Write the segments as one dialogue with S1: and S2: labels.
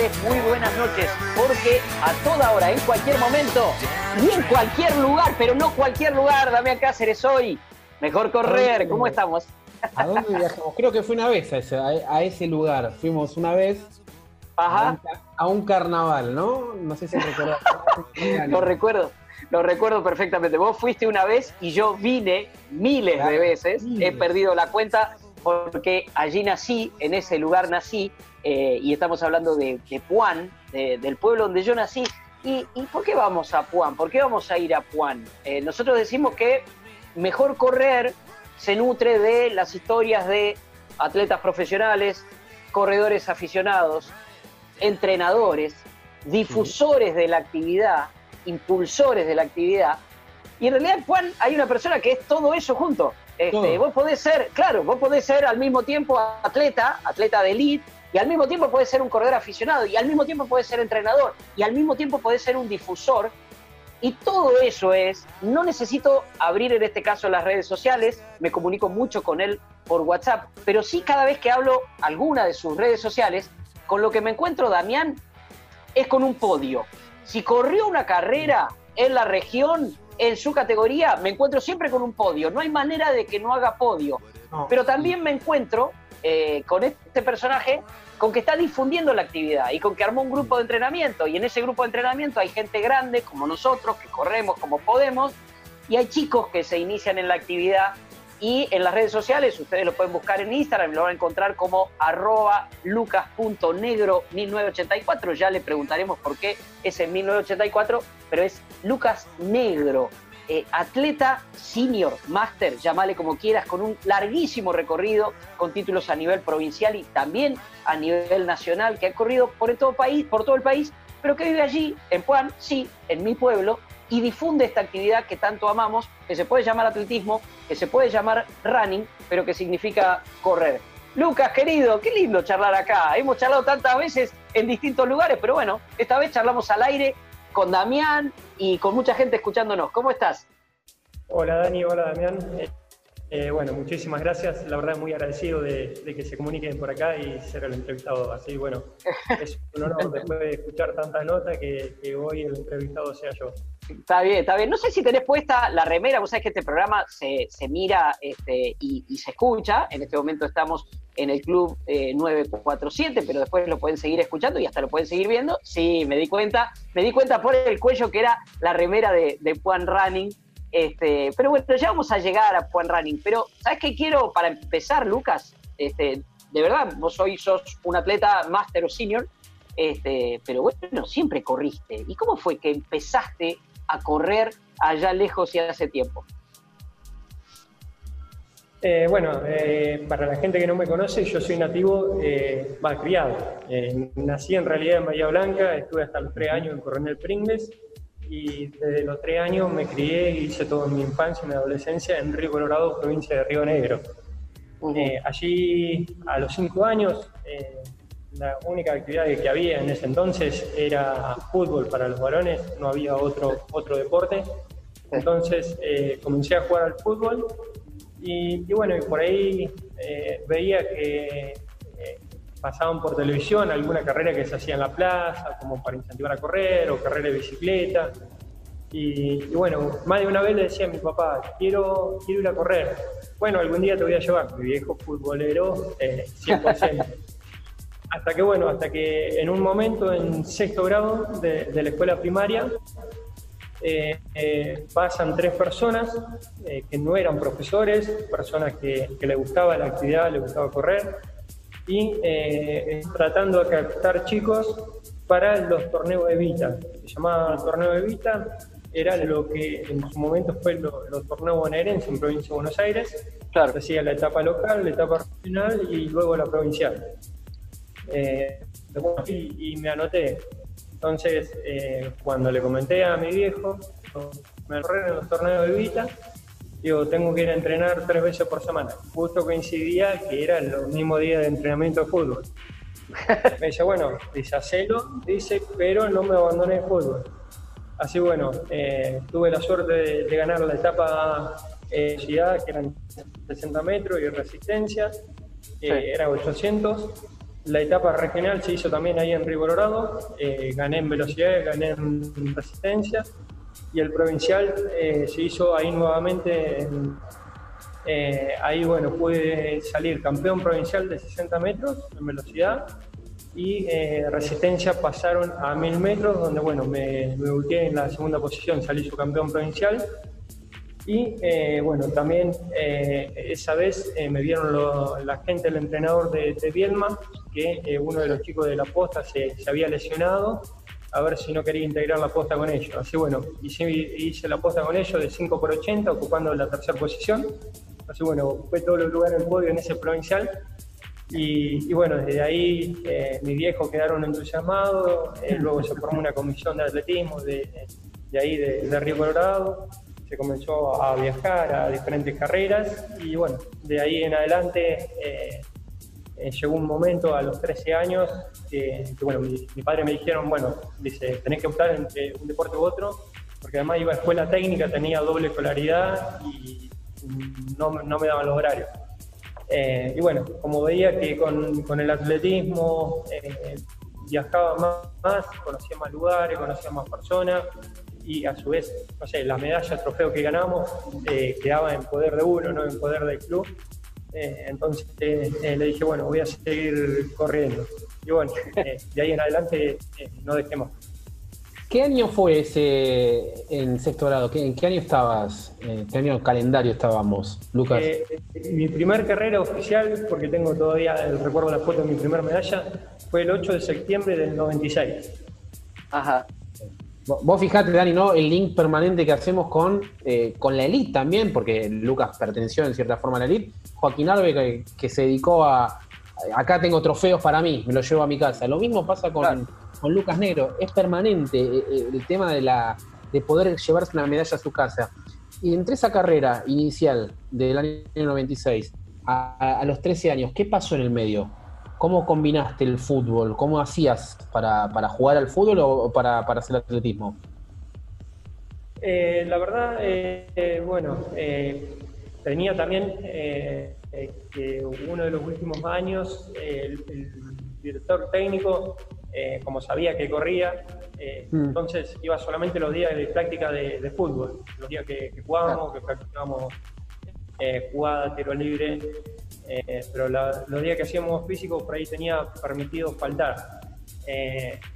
S1: Tardes, muy buenas noches, porque a toda hora, en cualquier momento y en cualquier lugar, pero no cualquier lugar, Damián Cáceres hoy. Mejor correr, ¿cómo estamos?
S2: ¿A dónde viajamos? Creo que fue una vez a ese, a ese lugar. Fuimos una vez
S1: Ajá.
S2: A, un, carnaval, ¿no? No sé si recuerdas.
S1: lo recuerdo, lo recuerdo perfectamente. Vos fuiste una vez y yo vine miles de veces. He perdido la cuenta porque allí nací, en ese lugar nací, eh, y estamos hablando de, de Puan, del pueblo donde yo nací. ¿Y, por qué vamos a Puan? ¿Por qué vamos a ir a Puan? Eh, nosotros decimos que mejor correr se nutre de las historias de atletas profesionales, corredores aficionados, entrenadores, difusores de la actividad, impulsores de la actividad. Y en realidad, Juan, hay una persona que es todo eso junto. Este, vos podés ser, claro, vos podés ser al mismo tiempo atleta, atleta de elite, y al mismo tiempo podés ser un corredor aficionado, y al mismo tiempo podés ser entrenador, y al mismo tiempo podés ser un difusor. Y todo eso es, no necesito abrir en este caso las redes sociales, me comunico mucho con él por WhatsApp, pero sí cada vez que hablo alguna de sus redes sociales, con lo que me encuentro, Damián, es con un podio. Si corrió una carrera en la región, en su categoría, me encuentro siempre con un podio. No hay manera de que no haga podio. Pero también me encuentro eh, con este personaje con que está difundiendo la actividad y con que armó un grupo de entrenamiento. Y en ese grupo de entrenamiento hay gente grande como nosotros, que corremos como podemos, y hay chicos que se inician en la actividad y en las redes sociales, ustedes lo pueden buscar en Instagram, lo van a encontrar como arroba lucas.negro1984. Ya le preguntaremos por qué es en 1984, pero es Lucas Negro, eh, atleta senior, máster, llamale como quieras, con un larguísimo recorrido, con títulos a nivel provincial y también a nivel nacional, que ha corrido por, todo, país, por todo el país, pero que vive allí, en Puan, sí, en mi pueblo, y difunde esta actividad que tanto amamos, que se puede llamar atletismo, que se puede llamar running, pero que significa correr. Lucas, querido, qué lindo charlar acá. Hemos charlado tantas veces en distintos lugares, pero bueno, esta vez charlamos al aire con Damián y con mucha gente escuchándonos. ¿Cómo estás?
S3: Hola Dani, hola Damián. Eh, bueno, muchísimas gracias. La verdad, muy agradecido de, que se comuniquen por acá y ser el entrevistado. Así, bueno, es un honor después de escuchar tantas notas que, hoy el entrevistado sea yo.
S1: Está bien, está bien. No sé si tenés puesta la remera. Vos sabés que este programa se, mira este, y, se escucha. En este momento estamos en el club 947, eh, pero después lo pueden seguir escuchando y hasta lo pueden seguir viendo. Sí, me di cuenta. Me di cuenta por el cuello que era la remera de, de Juan Running este, pero bueno, ya vamos a llegar a Juan Running. Pero, ¿sabes qué quiero para empezar, Lucas? Este, de verdad, vos hoy sos un atleta máster o senior, este, pero bueno, siempre corriste. ¿Y cómo fue que empezaste a correr allá lejos y hace tiempo?
S3: Eh, bueno, eh, para la gente que no me conoce, yo soy nativo, eh, criado. Eh, nací en realidad en Bahía Blanca, estuve hasta los tres años en Coronel Pringles y desde los tres años me crié y hice toda mi infancia y mi adolescencia en Río Colorado, provincia de Río Negro. Eh, allí, a los cinco años, eh, la única actividad que había en ese entonces era fútbol para los varones, no había otro, otro deporte. Entonces eh, comencé a jugar al fútbol y, y bueno, y por ahí veía que pasaban por televisión alguna carrera que se hacía en la plaza, como para incentivar a correr, o carrera de bicicleta. Y, bueno, más de una vez le decía a mi papá, quiero, quiero ir a correr. Bueno, algún día te voy a llevar, mi viejo futbolero, eh, 100%. hasta que, bueno, hasta que en un momento, en sexto grado de, la escuela primaria, eh, eh, pasan tres personas eh, que no eran profesores, personas que, que les gustaba la actividad, les gustaba correr, y eh, tratando de captar chicos para los torneos Evita. Se llamaba torneo Evita, era lo que en su momento fue los torneos bonaerenses en provincia de Buenos Aires. Claro. Hacía la etapa local, la etapa regional y luego la provincial. Eh, y, me anoté. Entonces, eh, cuando le comenté a mi viejo, me correr en los torneos de Vita, digo, tengo que ir a entrenar tres veces por semana. Justo coincidía que era el mismo día de entrenamiento de fútbol. Me dice, bueno, dice, hacelo, dice, pero no me abandone el fútbol. Así bueno, eh, tuve la suerte de, ganar la etapa eh, ciudad, que eran 60 metros y resistencia, eh, era 800. La etapa regional se hizo también ahí en Río Colorado, eh, gané en velocidad, gané en resistencia y el provincial eh, se hizo ahí nuevamente. Eh, ahí, bueno, pude salir campeón provincial de 60 metros en velocidad y eh, resistencia pasaron a 1000 metros, donde, bueno, me, me ubiqué en la segunda posición, salí su campeón provincial. Y bueno, también esa vez me vieron la gente, el entrenador de, de Bielma, que uno de los chicos de la posta se, se había lesionado a ver si no quería integrar la posta con ellos. Así bueno, hice, hice la posta con ellos de 5 por 80, ocupando la tercera posición. Así bueno, fue todos los lugares en el podio en ese provincial. Y, bueno, desde ahí eh, mis viejos quedaron entusiasmados, eh, luego se formó una comisión de atletismo de, de ahí de, Río Colorado, se comenzó a viajar a diferentes carreras y bueno, de ahí en adelante eh, eh, llegó un momento a los 13 años que, bueno, mi, padre me dijeron, bueno, dice, tenés que optar entre un deporte u otro, porque además iba a escuela técnica, tenía doble escolaridad y no, no me daban los horarios. Eh, y bueno, como veía que con, con el atletismo eh, viajaba más, más, conocía más lugares, conocía más personas y a su vez, no sé, la medalla, trofeo que ganamos quedaba en poder de uno, no en poder del club. Eh, entonces eh, le dije, bueno, voy a seguir corriendo. Y bueno, eh, de ahí en adelante no dejé más.
S2: ¿Qué año fue ese en sexto grado? ¿En qué año estabas? ¿En qué año calendario estábamos, Lucas?
S3: mi primer carrera oficial, porque tengo todavía el recuerdo de la foto de mi primera medalla, fue el 8 de septiembre del 96.
S2: Ajá. Vos fijate, Dani, ¿no? El link permanente que hacemos con, con la elite también, porque Lucas perteneció en cierta forma a la elite, Joaquín Arbe que, se dedicó a, acá tengo trofeos para mí, me los llevo a mi casa. Lo mismo pasa con, con Lucas Negro, es permanente eh, eh, el tema de, la, de poder llevarse una medalla a su casa. Y entre esa carrera inicial del año 96 a, los 13 años, ¿qué pasó en el medio? ¿Cómo combinaste el fútbol? ¿Cómo hacías para, jugar al fútbol o para, hacer atletismo?
S3: Eh, la verdad, bueno, Tenía también eh, eh, que uno de los últimos años el, director técnico, eh, como sabía que corría, mm. entonces iba solamente los días de práctica de, fútbol, los días que, jugábamos, que practicábamos jugada, tiro libre, pero los días que hacíamos físico por ahí tenía permitido faltar.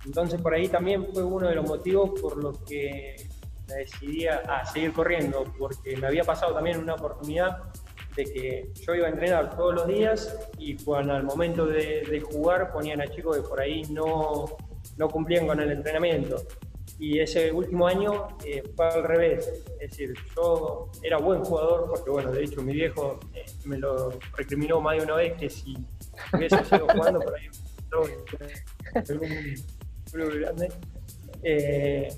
S3: entonces por ahí también fue uno de los motivos por los que me decidí a, seguir corriendo, porque me había pasado también una oportunidad de que yo iba a entrenar todos los días y al momento de, jugar ponían a chicos que por ahí no, no, cumplían con el entrenamiento. Y ese último año eh, fue al revés, es decir, yo era buen jugador porque, bueno, de hecho mi viejo eh, me lo recriminó más de una vez que si hubiese seguido jugando por ahí, grande. Eh,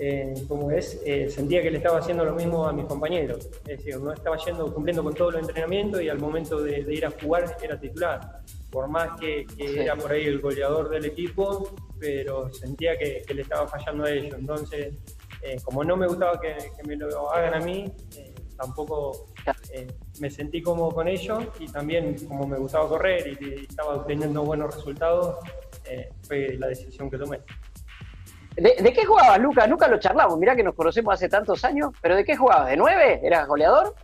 S3: eh, como es, sentía que le estaba haciendo lo mismo a mis compañeros. Es decir, no estaba yendo, cumpliendo con todos los entrenamientos y al momento de, ir a jugar era titular. Por más que, era por ahí el goleador del equipo, pero sentía que, le estaba fallando a ellos. Entonces, eh, como no me gustaba que, me lo hagan a mí, tampoco me sentí cómodo con ellos y también como me gustaba correr y, estaba obteniendo buenos resultados, fue la decisión que tomé.
S1: ¿De, qué jugabas, Lucas? Nunca lo charlamos. Mirá que nos conocemos hace tantos años. ¿Pero de qué jugabas? ¿De nueve? ¿Eras goleador?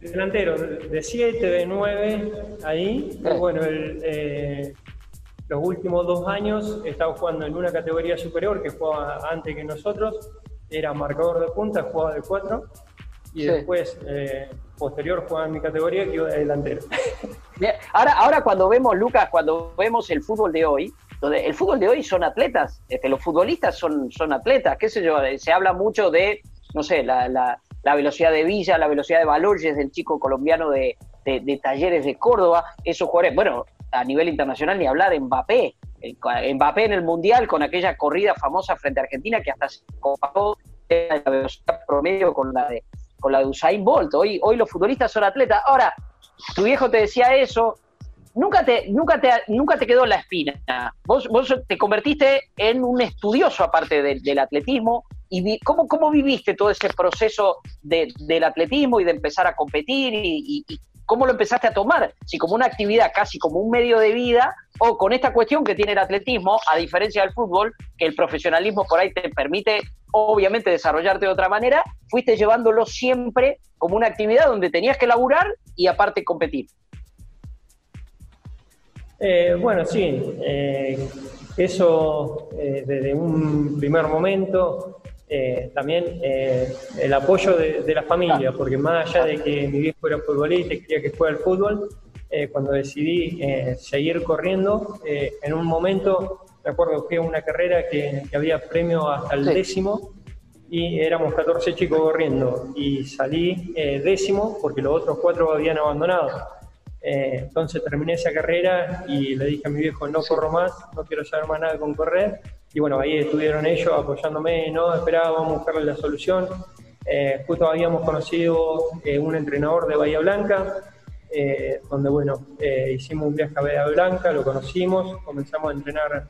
S3: Delantero, de 7, de 9, ahí. bueno, eh, los últimos dos años estaba jugando en una categoría superior que jugaba antes que nosotros. Era marcador de punta, jugaba de 4. Y después, eh, posterior, jugaba en mi categoría que iba de delantero.
S1: Ahora, ahora cuando vemos, Lucas, cuando vemos el fútbol de hoy, donde el fútbol de hoy son atletas, este, los futbolistas son, son atletas, qué sé yo, se habla mucho de, no sé, la, la, velocidad de Villa, la velocidad de Valores del chico colombiano de, de, Talleres de Córdoba, esos jugadores, bueno, a nivel internacional ni hablar de Mbappé, Mbappé en el Mundial con aquella corrida famosa frente a Argentina que hasta se comparó la velocidad promedio con la de con la de Usain Bolt. Hoy, hoy los futbolistas son atletas. Ahora, tu viejo te decía eso, nunca te, nunca te, nunca te quedó la espina. Vos, vos te convertiste en un estudioso aparte del atletismo. ¿Y cómo, cómo viviste todo ese proceso del atletismo y de empezar a competir y, ¿Cómo lo empezaste a tomar? Si como una actividad, casi como un medio de vida, o con esta cuestión que tiene el atletismo, a diferencia del fútbol, que el profesionalismo por ahí te permite, obviamente, desarrollarte de otra manera, fuiste llevándolo siempre como una actividad donde tenías que laburar y aparte competir.
S3: Eh, bueno, sí, eh, eso eh, desde un primer momento eh, también eh, el apoyo de, la familia, porque más allá de que mi viejo era futbolista y quería que fuera el fútbol, eh, cuando decidí seguir corriendo, en un momento, me acuerdo que una carrera que, había premio hasta el décimo y éramos 14 chicos corriendo y salí décimo porque los otros cuatro habían abandonado. Entonces terminé esa carrera y le dije a mi viejo, no corro más, no quiero saber más nada con correr y bueno, ahí estuvieron ellos apoyándome, no esperábamos buscarle la solución. Eh, justo habíamos conocido eh, un entrenador de Bahía Blanca, eh, donde bueno, hicimos un viaje a Bahía Blanca, lo conocimos, comenzamos a entrenar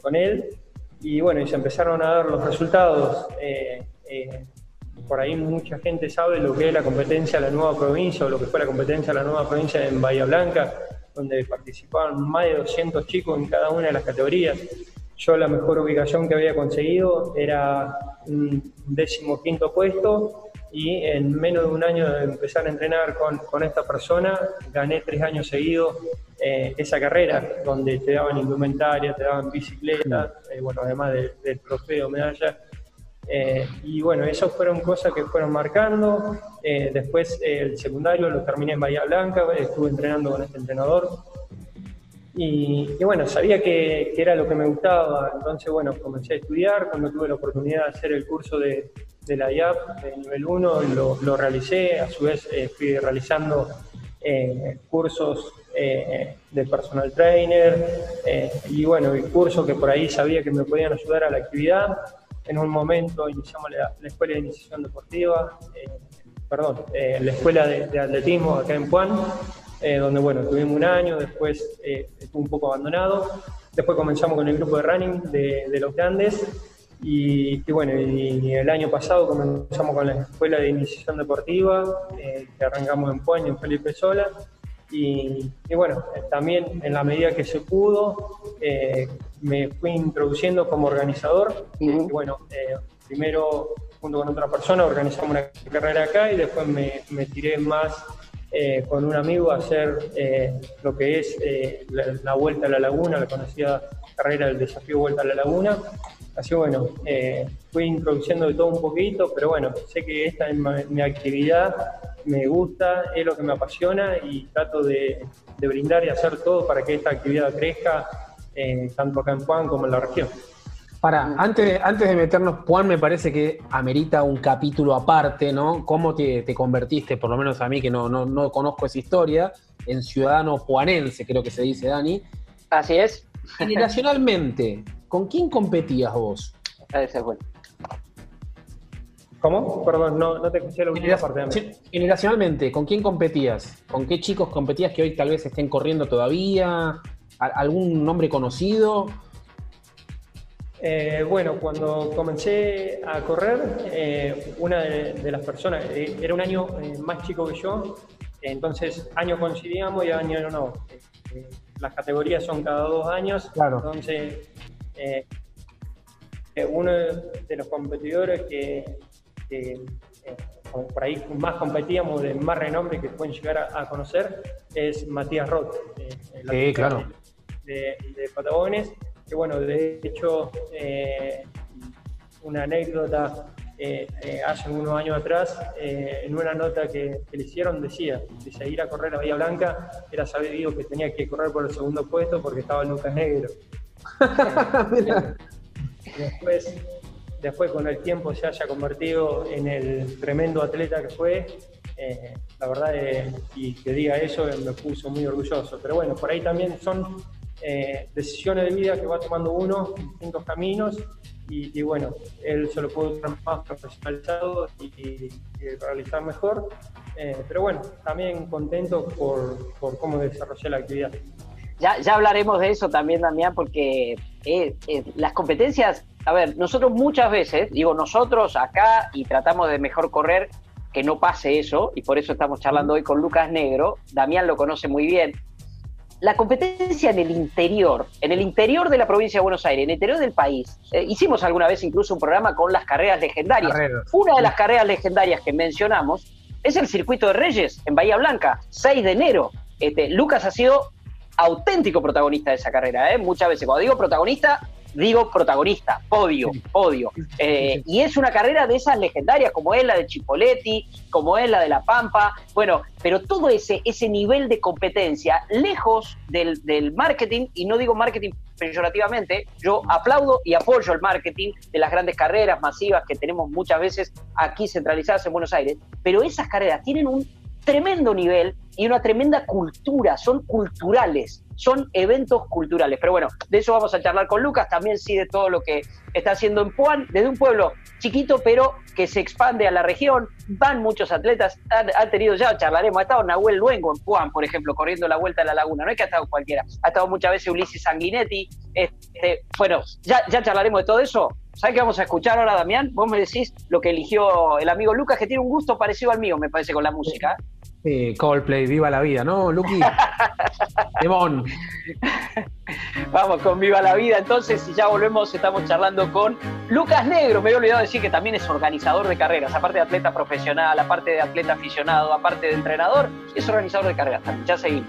S3: con él y bueno, y se empezaron a dar los resultados. Por ahí mucha gente sabe lo que es la competencia de la nueva provincia o lo que fue la competencia de la nueva provincia en Bahía Blanca, donde participaban más de 200 chicos en cada una de las categorías. Yo la mejor ubicación que había conseguido era un décimo quinto puesto y en menos de un año de empezar a entrenar con, con esta persona, gané tres años seguidos eh, esa carrera, donde te daban indumentaria, te daban bicicleta, eh, bueno, además del trofeo, medalla. Eh, y bueno, esas fueron cosas que fueron marcando. después el secundario lo terminé en Bahía Blanca, estuve entrenando con este entrenador y, bueno, sabía que, era lo que me gustaba, entonces bueno, comencé a estudiar, cuando tuve la oportunidad de hacer el curso de, la IAP de nivel 1, lo, lo, realicé, a su vez eh, fui realizando eh, cursos eh, de personal trainer y bueno, el curso que por ahí sabía que me podían ayudar a la actividad. En un momento iniciamos la, Escuela de Iniciación Deportiva, perdón, la Escuela de, de Atletismo acá en Puan, eh, donde bueno, tuvimos un año, después eh, estuvo un poco abandonado, después comenzamos con el grupo de running de, los grandes y, bueno, y, el año pasado comenzamos con la escuela de iniciación deportiva eh, que arrancamos en Pueño, en Felipe Sola y, bueno, también en la medida que se pudo me fui introduciendo como organizador y bueno, primero junto con otra persona organizamos una carrera acá y después me, me tiré más eh, con un amigo a hacer eh, lo que es eh, la, Vuelta a la Laguna, la conocida carrera del desafío Vuelta a la Laguna. Así bueno, fui introduciendo de todo un poquito, pero bueno, sé que esta es mi actividad, me gusta, es lo que me apasiona y trato de, de brindar y hacer todo para que esta actividad crezca, tanto acá en Juan como en la región.
S2: Para, antes, antes de meternos, Juan, me parece que amerita un capítulo aparte, ¿no? ¿Cómo te, convertiste, por lo menos a mí que no, no, conozco esa historia, en ciudadano juanense, creo que se dice, Dani?
S1: Así es.
S2: Generacionalmente, ¿con quién competías vos?
S1: Ese bueno.
S3: ¿Cómo? Perdón, no, no te escuché la última parte.
S2: Generacionalmente, ¿con quién competías? ¿Con qué chicos competías que hoy tal vez estén corriendo todavía? ¿Algún nombre conocido?
S3: Eh, bueno, cuando comencé a correr, eh, una de, las personas, eh, era un año más chico que yo, entonces año coincidíamos y año no. las categorías son cada dos años, claro. entonces uno de los competidores que, por ahí más competíamos, de más renombre que pueden llegar a, conocer, es Matías Roth.
S2: sí, claro.
S3: De, de Patagones que bueno, de hecho, eh, una anécdota eh, eh, hace unos años atrás, eh, en una nota que, le hicieron, decía, dice, ir a correr a Bahía Blanca era sabido que tenía que correr por el segundo puesto porque estaba Lucas Negro. después, después, con el tiempo, se haya convertido en el tremendo atleta que fue. la verdad, y que diga eso me puso muy orgulloso. Pero bueno, por ahí también son decisiones de vida que va tomando uno, distintos caminos, y, bueno, él se lo pudo usar más profesionalizado y, realizar mejor. Eh, pero bueno, también contento por, por, cómo desarrollé la actividad.
S1: Ya, ya hablaremos de eso también, Damián, porque eh, eh, las competencias, a ver, nosotros muchas veces, digo nosotros acá y tratamos de mejor correr, que no pase eso, y por eso estamos charlando hoy con Lucas Negro, Damián lo conoce muy bien, la competencia en el interior, en el interior de la provincia de Buenos Aires, en el interior del país. Eh, hicimos alguna vez incluso un programa con las carreras legendarias. Una de las carreras legendarias que mencionamos es el Circuito de Reyes en Bahía Blanca, 6 de enero. Este, Lucas ha sido auténtico protagonista de esa carrera. ¿eh? Muchas veces, cuando digo protagonista, digo protagonista, podio, podio. Eh, y es una carrera de esas legendarias, como es la de Chipoletti, como es la de La Pampa, bueno, pero todo ese, ese nivel de competencia, lejos del, del marketing, y no digo marketing peyorativamente, yo aplaudo y apoyo el marketing de las grandes carreras masivas que tenemos muchas veces aquí centralizadas en Buenos Aires, pero esas carreras tienen un tremendo nivel y una tremenda cultura, son culturales, son eventos culturales. Pero bueno, de eso vamos a charlar con Lucas, también sí de todo lo que está haciendo en Puan, desde un pueblo chiquito, pero que se expande a la región, van muchos atletas, han, tenido ya, charlaremos, ha estado Nahuel Luengo en Puan, por ejemplo, corriendo la vuelta a la laguna, no es que ha estado cualquiera, ha estado muchas veces Ulises Sanguinetti, este, bueno, ya, ya charlaremos de todo eso, ¿Sabes qué vamos a escuchar ahora, Damián? Vos me decís lo que eligió el amigo Lucas, que tiene un gusto parecido al mío, me parece, con la música.
S2: Sí, Coldplay, viva la vida, ¿no, Luqui? Demon.
S1: Vamos con Viva la Vida. Entonces, si ya volvemos, estamos charlando con Lucas Negro. Me he olvidado decir que también es organizador de carreras, aparte de atleta profesional, aparte de atleta aficionado, aparte de entrenador, es organizador de carreras también. Ya seguimos.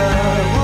S4: love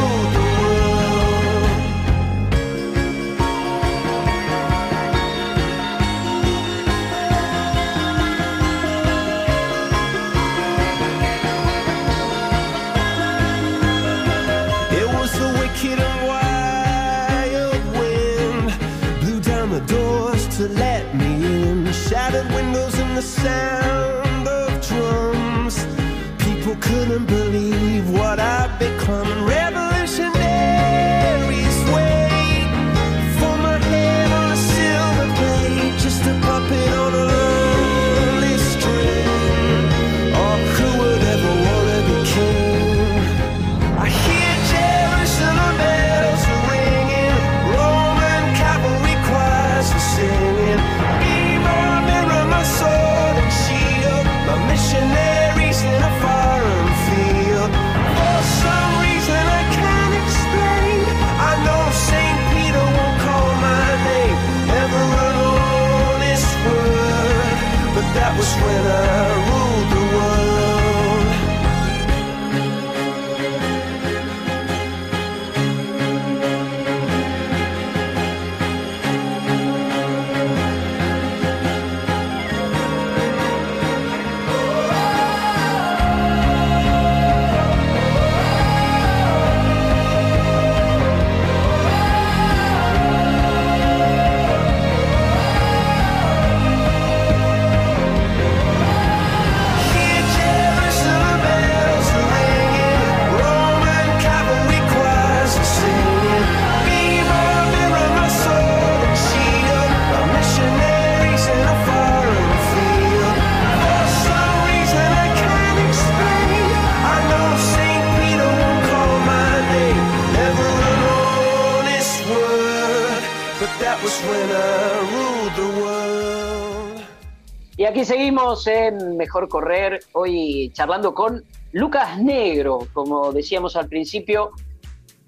S1: aquí seguimos en Mejor Correr, hoy charlando con Lucas Negro, como decíamos al principio,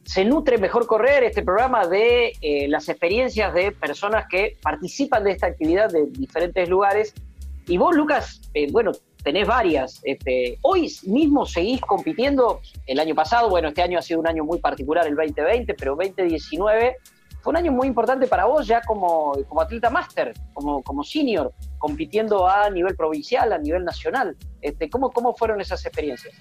S1: se nutre Mejor Correr, este programa de eh, las experiencias de personas que participan de esta actividad de diferentes lugares. Y vos, Lucas, eh, bueno, tenés varias. Este, hoy mismo seguís compitiendo. El año pasado, bueno, este año ha sido un año muy particular, el 2020, pero 2019 fue un año muy importante para vos ya como, como atleta máster, como, como senior, compitiendo a nivel provincial, a nivel nacional. Este, ¿cómo, ¿Cómo fueron esas experiencias?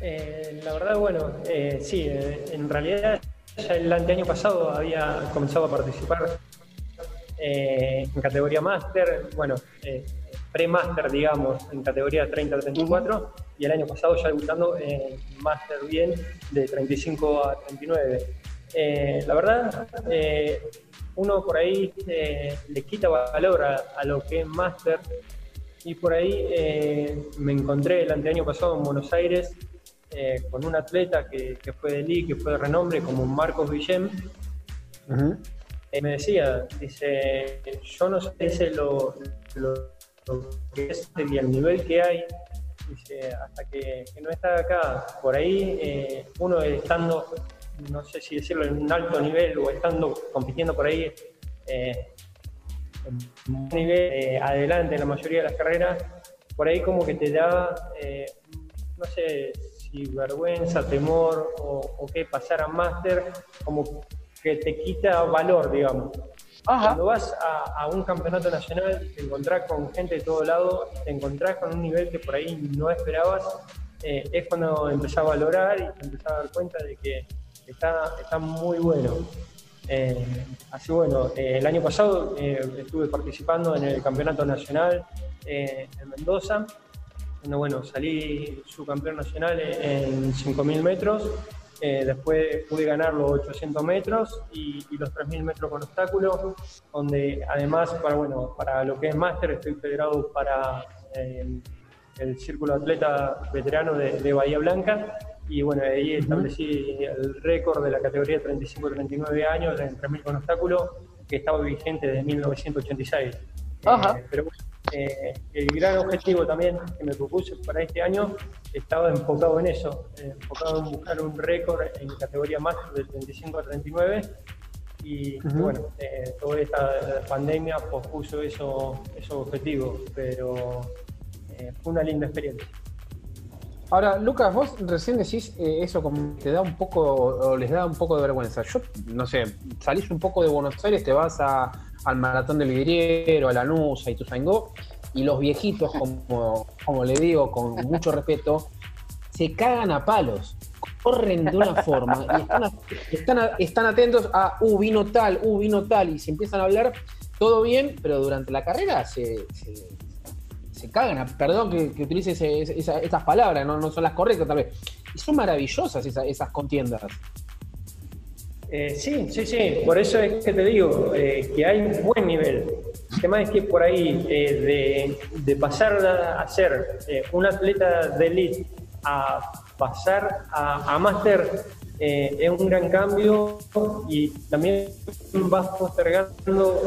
S3: Eh, la verdad, bueno, eh, sí, eh, en realidad ya el año pasado había comenzado a participar en categoría máster, bueno, pre-máster, digamos, en categoría 30-34, y el año pasado ya debutando en máster bien de 35 a 39. La verdad, uno por ahí le quita valor a, lo que es máster, y por ahí me encontré el año pasado en Buenos Aires eh, con un atleta que, fue de Lee, que fue de renombre, como Marcos Villem. y me decía, dice, yo no sé lo, lo, que es y el nivel que hay, dice, hasta que, no está acá, por ahí, eh, uno estando, no sé si decirlo, en un alto nivel o estando compitiendo por ahí, eh, en un nivel adelante en la mayoría de las carreras, por ahí como que te da, no sé, si vergüenza, temor o, qué pasar a máster, como que te quita valor, digamos. Cuando vas a, un campeonato nacional, te encontrás con gente de todo lado, te encontrás con un nivel que por ahí no esperabas, eh, es cuando empezás a valorar y te empezás a dar cuenta de que está, está muy bueno. Eh, así bueno, eh, el año pasado estuve participando en el campeonato nacional en Mendoza donde bueno, salí subcampeón nacional en 5.000 metros, eh, después pude ganar los 800 metros y, los 3.000 metros con obstáculos, donde además para, bueno, para lo que es máster estoy federado para eh, el Círculo Atleta Veterano de, Bahía Blanca y bueno, ahí establecí el récord de la categoría 35-39 años en 3.000 con obstáculos que estaba vigente desde 1986. Ajá. Eh, pero eh, el gran objetivo también que me propuse para este año estaba enfocado en eso, eh, enfocado en buscar un récord en categoría más del 35 a 39 y bueno, eh, toda esta pandemia pospuso eso, esos objetivos, pero fue una linda experiencia.
S2: Ahora, Lucas, vos recién decís eso como te da un poco, o les da un poco de vergüenza. Yo, no sé, salís un poco de Buenos Aires, te vas a, al maratón del vidriero, a la Nusa y Tuzangó, y los viejitos, como, como le digo con mucho respeto, se cagan a palos, corren de una forma y están, están, atentos a, uh, vino tal, uh, vino tal, y se empiezan a hablar, todo bien, pero durante la carrera se, se, cagan, perdón que, utilice esas palabras, no, son las correctas tal vez. Y son maravillosas esas, esas contiendas.
S3: Eh, sí, sí, sí, por eso es que te digo eh, que hay un buen nivel. El tema es que por ahí, eh, de, pasar a ser un atleta de elite a pasar a, a máster, es un gran cambio y también vas postergando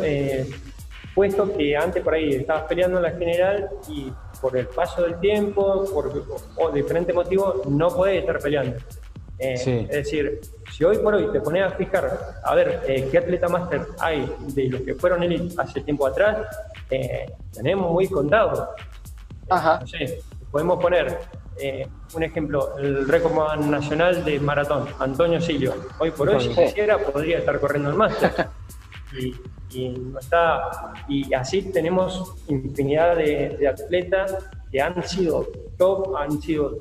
S3: puestos que antes por ahí estabas peleando en la general y por el paso del tiempo, por o diferentes motivos, no podés estar peleando. Es decir, si hoy por hoy te pones a fijar, a ver, eh, qué atleta máster hay de los que fueron elite hace tiempo atrás, eh, tenemos muy contado. Ajá. No sé, podemos poner eh, un ejemplo, el récord nacional de maratón, Antonio Silio. Hoy por hoy, si quisiera, podría estar corriendo el máster. Y, no está. Y así tenemos infinidad de, atletas que han sido top, han sido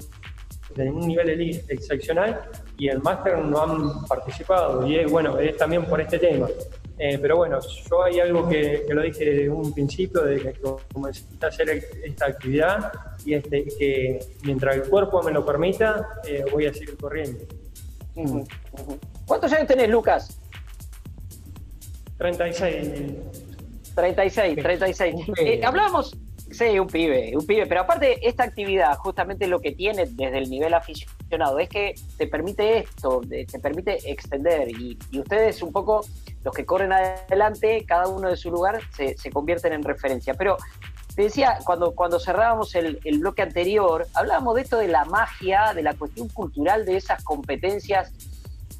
S3: de un nivel excepcional y el máster no han participado. Y es, bueno, es también por este tema. Eh, pero bueno, yo hay algo que, lo dije desde un principio, de que comencé hacer esta actividad y este, que mientras el cuerpo me lo permita, eh, voy a seguir corriendo.
S1: ¿Cuántos años tenés, Lucas?
S3: 36.
S1: 36, 36. Eh, hablábamos, Sí, un pibe, un pibe. Pero aparte, esta actividad, justamente lo que tiene desde el nivel aficionado, es que te permite esto, te permite extender. Y, ustedes un poco los que corren adelante, cada uno de su lugar, se, se convierten en referencia. Pero te decía, cuando, cuando cerrábamos el, el, bloque anterior, hablábamos de esto de la magia, de la cuestión cultural de esas competencias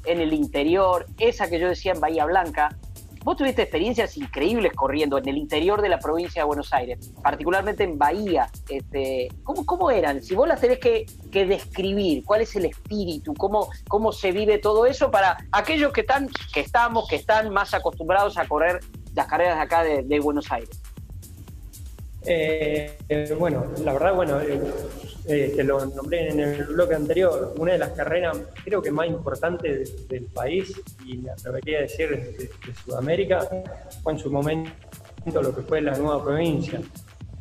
S1: en el interior, esa que yo decía en Bahía Blanca. Vos tuviste experiencias increíbles corriendo en el interior de la provincia de Buenos Aires, particularmente en Bahía. Este, ¿cómo, ¿Cómo eran? Si vos las tenés que, que describir, ¿cuál es el espíritu? ¿Cómo, ¿Cómo se vive todo eso para aquellos que, están, que estamos, que están más acostumbrados a correr las carreras de acá de, Buenos Aires?
S3: Eh, bueno, la verdad, bueno, eh, eh, te lo nombré en el bloque anterior, una de las carreras creo que más importantes del país y me atrevería a decir de, de, Sudamérica fue en su momento lo que fue la nueva provincia.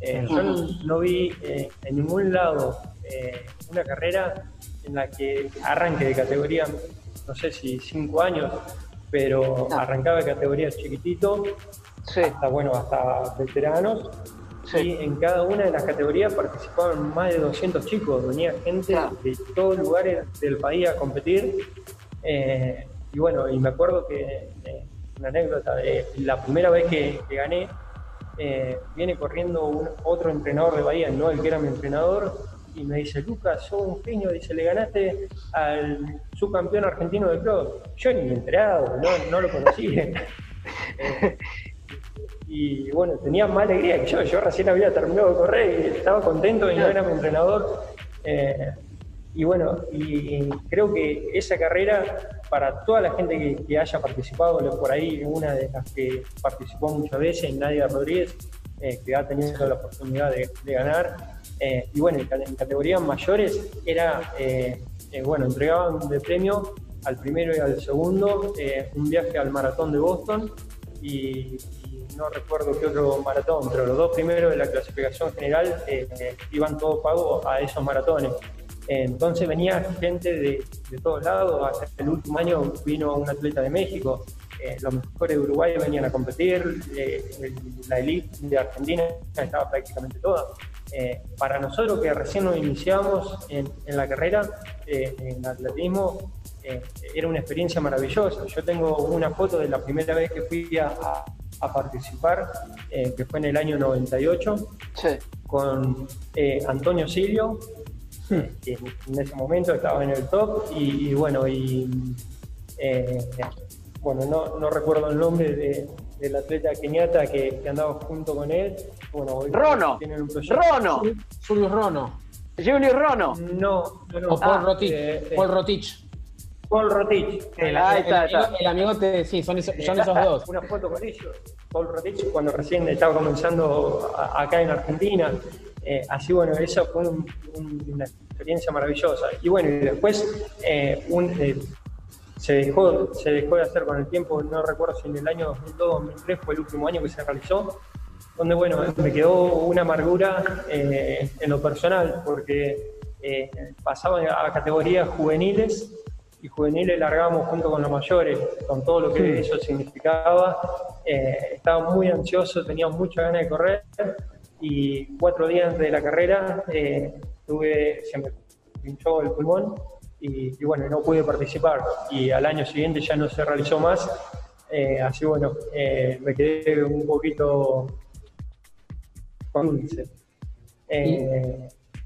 S3: Eh, yo no, no vi eh, en ningún lado una carrera en la que arranque de categoría, no sé si cinco años, pero arrancaba de categoría chiquitito, sí. hasta bueno, hasta veteranos Sí. Y en cada una de las categorías participaban más de 200 chicos, venía gente claro. de todos lugares del país a competir. Eh, y bueno, y me acuerdo que, eh, una anécdota, de la primera vez que, que gané, eh, viene corriendo un, otro entrenador de Bahía, no el que era mi entrenador, y me dice, Lucas, sos un genio, dice, le ganaste al subcampeón argentino de club. Yo ni me enterado, no, no lo conocí. y bueno, tenía más alegría que yo. Yo recién había terminado de correr y estaba contento y no era mi entrenador. Eh, y bueno, y creo que esa carrera, para toda la gente que, que, haya participado, por ahí una de las que participó muchas veces, Nadia Rodríguez, eh, que ha tenido la oportunidad de, de ganar. Eh, y bueno, en categorías mayores era, bueno, entregaban de premio al primero y al segundo un viaje al maratón de Boston y, no recuerdo qué otro maratón, pero los dos primeros de la clasificación general eh, iban todo pago a esos maratones. Entonces venía gente de, de, todos lados, hasta el último año vino un atleta de México, eh, los mejores de Uruguay venían a competir, eh, la elite de Argentina estaba prácticamente toda. Eh, para nosotros que recién nos iniciamos en, en la carrera, en atletismo, era una experiencia maravillosa. Yo tengo una foto de la primera vez que fui a, a participar, eh, que fue en el año 98, sí. con eh, Antonio Silvio, hmm. que en ese momento estaba en el top, y, y bueno, y eh, bueno, no, no, recuerdo el nombre de, del atleta keniata que, que, andaba junto con él. Bueno,
S1: hoy Rono,
S3: tienen un
S1: Rono,
S2: Julius Rono.
S1: Julius Rono.
S3: No, no, no.
S2: O Paul, ah, Rotich, eh, Paul Rotich.
S3: Paul Rotich.
S2: El, ah, el, está, está. el, amigote, sí, son, esos, son esos dos.
S3: Una foto con ellos. Paul Rotich cuando recién estaba comenzando a, acá en Argentina. Eh, así, bueno, esa fue un, un, una experiencia maravillosa. Y bueno, y después eh, un, eh, se, dejó, se dejó de hacer con el tiempo, no recuerdo si en el año 2002-2003 fue el último año que se realizó, donde, bueno, me quedó una amargura eh, en lo personal, porque pasaba a categorías juveniles y juveniles largábamos junto con los mayores, con todo lo que eso significaba. Eh, estaba muy ansioso, tenía mucha ganas de correr y cuatro días de la carrera eh, tuve, se me pinchó el pulmón y, y, bueno, no pude participar y al año siguiente ya no se realizó más. Eh, así bueno, eh, me quedé un poquito con dulce.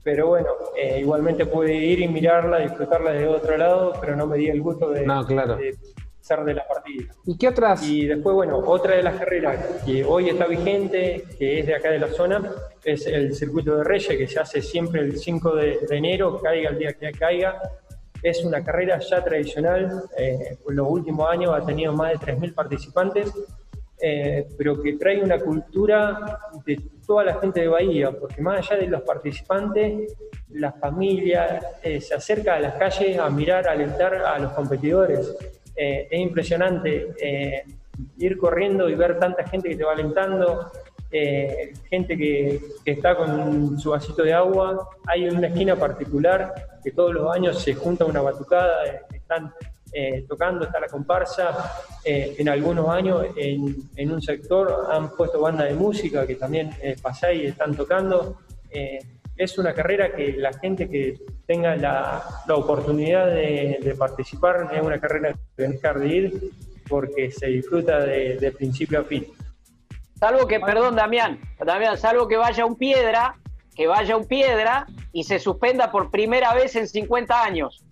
S3: Pero bueno, eh, igualmente pude ir y mirarla, disfrutarla de otro lado, pero no me di el gusto de,
S2: no, claro.
S3: de ser de la partida.
S2: ¿Y qué otras?
S3: Y después, bueno, otra de las carreras que hoy está vigente, que es de acá de la zona, es el Circuito de Reyes, que se hace siempre el 5 de, de enero, caiga el día que caiga. Es una carrera ya tradicional, eh, en los últimos años ha tenido más de 3.000 participantes, eh, pero que trae una cultura de toda la gente de Bahía, porque más allá de los participantes, la familia eh, se acerca a las calles a mirar, a alentar a los competidores. Eh, es impresionante eh, ir corriendo y ver tanta gente que te va alentando, gente que, que, está con su vasito de agua. Hay una esquina particular que todos los años se junta una batucada, están eh, tocando, está la comparsa. Eh, en algunos años en, en, un sector han puesto banda de música que también eh, y están tocando. Eh, es una carrera que la gente que tenga la, la oportunidad de, de, participar es una carrera que dejar de ir. porque se disfruta de, principio a fin.
S1: Salvo que, perdón, Damián, Damián, salvo que vaya un piedra, que vaya un piedra y se suspenda por primera vez en 50 años.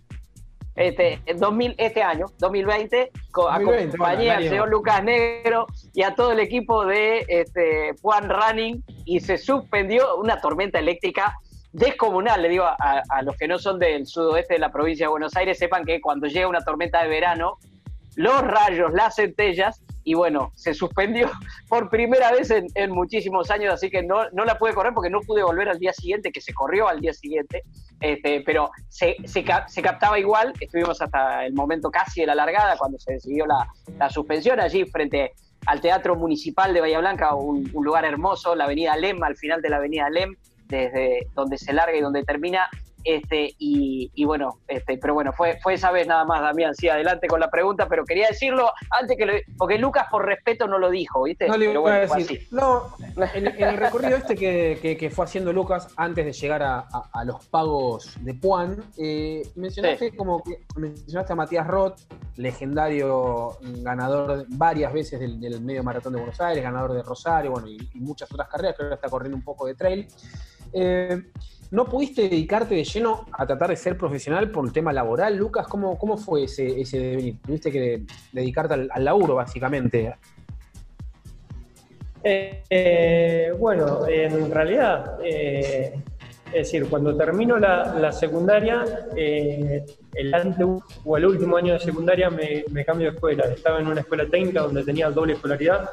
S1: Este, 2000, este año, 2020, acompañé al señor Lucas Negro y a todo el equipo de este, Juan Running y se suspendió una tormenta eléctrica descomunal, le digo a, los que no son del sudoeste de la provincia de Buenos Aires, sepan que cuando llega una tormenta de verano, los rayos, las centellas, y bueno, se suspendió por primera vez en, muchísimos años, así que no, no, la pude correr porque no pude volver al día siguiente, que se corrió al día siguiente, este, pero se, se, captaba igual, estuvimos hasta el momento casi de la largada, cuando se decidió la, la suspensión allí frente al Teatro Municipal de Bahía Blanca, un, un lugar hermoso, la avenida Lem, al final de la avenida Lem, desde donde se larga y donde termina. Este, y, bueno, este, pero bueno, fue, fue esa vez nada más, Damián, sí, adelante con la pregunta, pero quería decirlo antes que lo, porque Lucas por respeto no lo dijo, ¿viste?
S2: No
S1: le
S2: iba a decir. No, en, el recorrido este que, fue haciendo Lucas antes de llegar a, los pagos de Puan, eh, mencionaste como que mencionaste a Matías Roth, legendario ganador varias veces del, medio maratón de Buenos Aires, ganador de Rosario, bueno, y, y muchas otras carreras, que ahora está corriendo un poco de trail. Eh, ¿No pudiste dedicarte de lleno a tratar de ser profesional por el tema laboral, Lucas? ¿Cómo, cómo fue ese, ese devenir? ¿Tuviste que dedicarte al, laburo, básicamente?
S3: Eh, eh, bueno, en realidad, es decir, cuando termino la, secundaria, el ante o el último año de secundaria me, cambio de escuela. Estaba en una escuela técnica donde tenía doble escolaridad.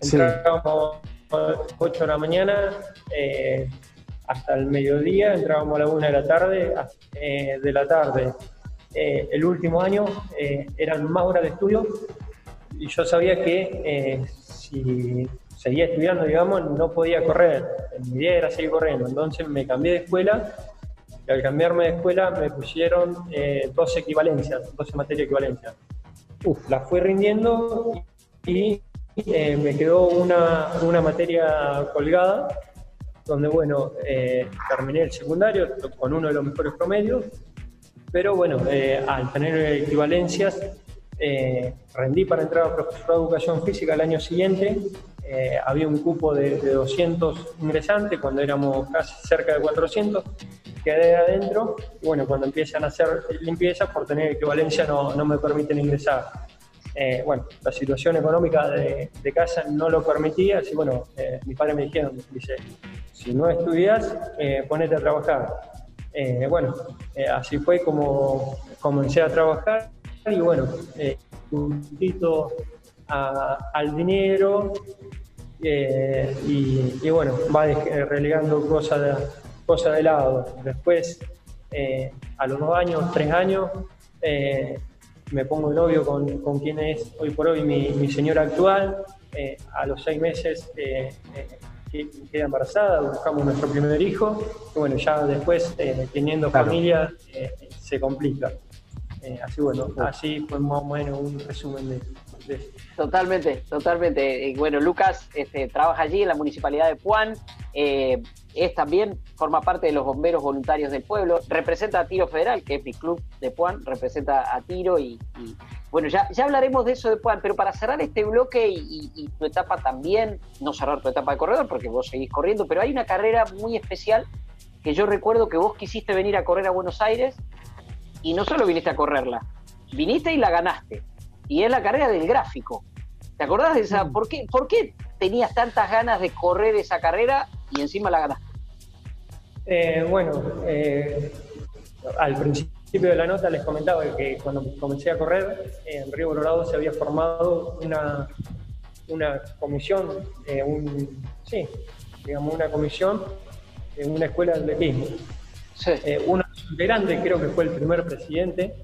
S3: Entrábamos a 8 de la mañana, hasta el mediodía, entrábamos a la una de la tarde, eh, de la tarde. Eh, el último año eh, eran más horas de estudio y yo sabía que si seguía estudiando, digamos, no podía correr. Mi idea era seguir corriendo. Entonces me cambié de escuela y al cambiarme de escuela me pusieron 12 equivalencias, 12 materias equivalencias. Las fui rindiendo y me quedó una, una materia colgada donde, bueno, eh, terminé el secundario con uno de los mejores promedios, pero bueno, eh, al tener equivalencias, eh, rendí para entrar a profesor de educación física el año siguiente. había un cupo de, 200 ingresantes cuando éramos casi cerca de 400. Quedé adentro y bueno, cuando empiezan a hacer limpieza, por tener equivalencia no, no me permiten ingresar. bueno, la situación económica de, de, casa no lo permitía, así bueno, mis padres me dijeron, dice, si no estudias, eh, ponete a trabajar. Eh, bueno, eh, así fue como comencé a trabajar y bueno, un poquito al dinero y, bueno, va relegando cosas de, cosas de lado. Después, a los dos años, tres años, me pongo de novio con, con, quien es hoy por hoy mi, mi señora actual. a los seis meses queda embarazada, buscamos nuestro primer hijo, y bueno, ya después, eh, teniendo familia, eh, se complica. Eh, así bueno, así fue más o menos un resumen de,
S1: Totalmente, totalmente. bueno, Lucas este, trabaja allí en la municipalidad de Puan, es también, forma parte de los bomberos voluntarios del pueblo, representa a Tiro Federal, que es mi club de Puan, representa a Tiro y bueno, ya, ya hablaremos de eso después, pero para cerrar este bloque y, tu etapa también, no cerrar tu etapa de corredor porque vos seguís corriendo, pero hay una carrera muy especial que yo recuerdo que vos quisiste venir a correr a Buenos Aires y no solo viniste a correrla, viniste y la ganaste. Y es la carrera del gráfico. ¿Te acordás de esa? ¿Por qué, ¿Por qué tenías tantas ganas de correr esa carrera y encima la ganaste?
S3: Eh, bueno, eh, al principio de la nota les comentaba que cuando comencé a correr, en Río Colorado se había formado una, una comisión, eh, un, sí, digamos una comisión en una escuela de atletismo. Eh, uno grande, creo que fue el primer presidente,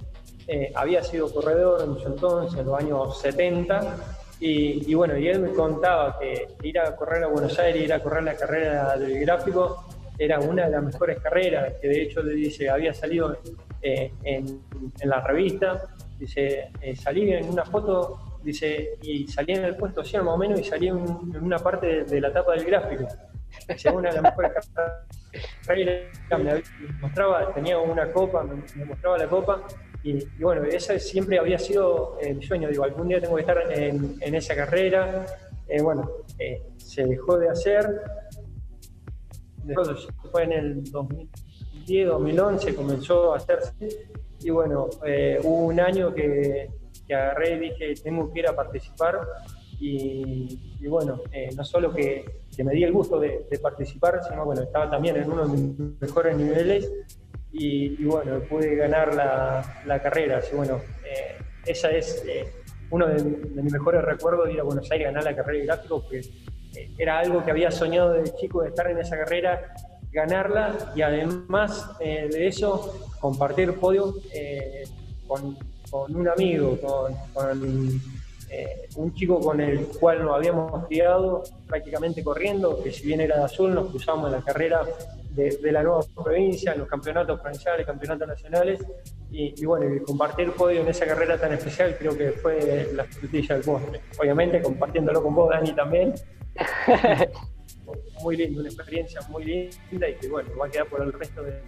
S3: eh, había sido corredor en su entonces, en los años 70, y, y, bueno, y él me contaba que ir a correr a Buenos Aires, ir a correr la carrera del gráfico, era una de las mejores carreras, que de hecho dice, había salido eh, en, la revista, dice, eh, salí en una foto, dice, y salí en el puesto 100 más o menos y salí en, una parte de, la tapa del gráfico. Dice, una de las mejores carreras me mostraba, tenía una copa, me, mostraba la copa y, bueno, ese siempre había sido mi sueño, digo, algún día tengo que estar en, esa carrera, eh, bueno, eh, se dejó de hacer, después fue en el 2010, 2011, comenzó a hacerse. Y bueno, eh, hubo un año que, que agarré y dije, tengo que ir a participar. Y, bueno, no solo que, me di el gusto de, participar, sino bueno, estaba también en uno de mis mejores niveles y, bueno, pude ganar la, carrera. Así bueno, eh, esa es eh, uno de, mis mejores recuerdos de ir a Buenos Aires a ganar la carrera de gráfico, porque eh, era algo que había soñado desde chico de estar en esa carrera, ganarla y además de eso compartir podio con, un amigo, con eh, un chico con el cual nos habíamos criado prácticamente corriendo, que si bien era de azul, nos cruzamos en la carrera de, la nueva provincia, los campeonatos provinciales, campeonatos nacionales, y, bueno, compartir podio en esa carrera tan especial creo que fue la frutilla del postre. Obviamente compartiéndolo con vos, Dani, también. muy lindo, una experiencia muy linda y que bueno, va a quedar por el resto de,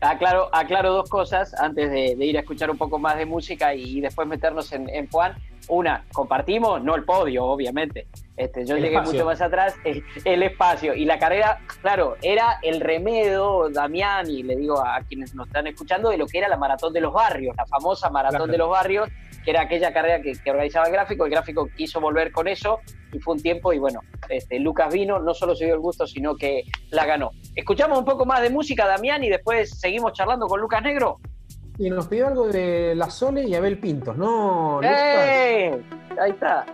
S4: Aclaro, aclaro dos cosas antes de, ir a escuchar un poco más de música y, después meternos en, en, Juan. Una, compartimos, no el podio, obviamente. Este, yo llegué mucho más atrás, el, espacio. Y la carrera, claro, era el remedio, Damián, y le digo a, quienes nos están escuchando, de lo que era la maratón de los barrios, la famosa maratón de los barrios, que era aquella carrera que, organizaba el gráfico. El gráfico quiso volver con eso y fue un tiempo. Y bueno, este, Lucas vino, no solo se dio el gusto, sino que la ganó. Escuchamos un poco más de música, Damián, y después seguimos charlando con Lucas Negro.
S2: Y nos pidió algo de La Sole y Abel Pintos, ¿no?
S4: ¡Eh! Ahí está.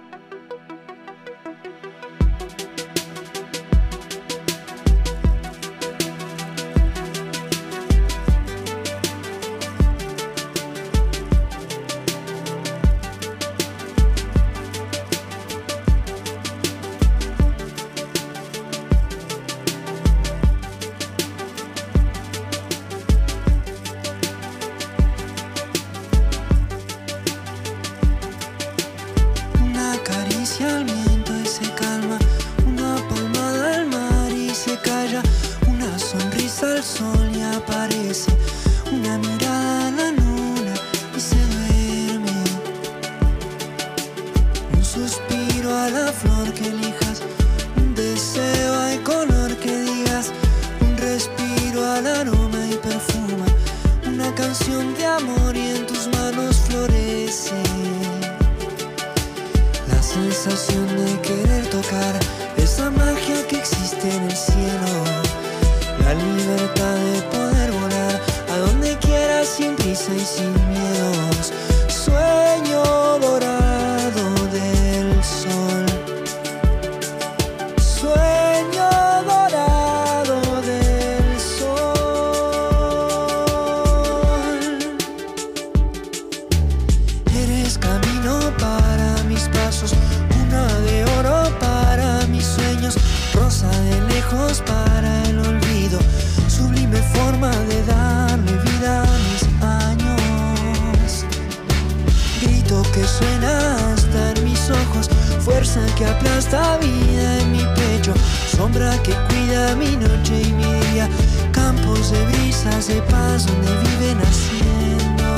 S4: aplasta vida en mi pecho, sombra que cuida mi noche y mi día, campos de brisas de paz donde viven haciendo.